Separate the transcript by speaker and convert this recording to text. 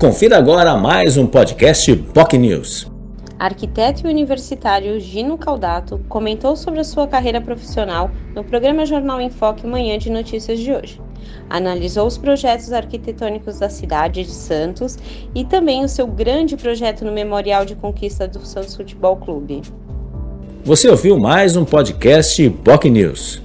Speaker 1: Confira agora mais um podcast POC News.
Speaker 2: Arquiteto e universitário Gino Caldato comentou sobre a sua carreira profissional no programa Jornal em Foque Manhã de Notícias de hoje. Analisou os projetos arquitetônicos da cidade de Santos e também o seu grande projeto no Memorial de Conquista do Santos Futebol Clube.
Speaker 1: Você ouviu mais um podcast POC News.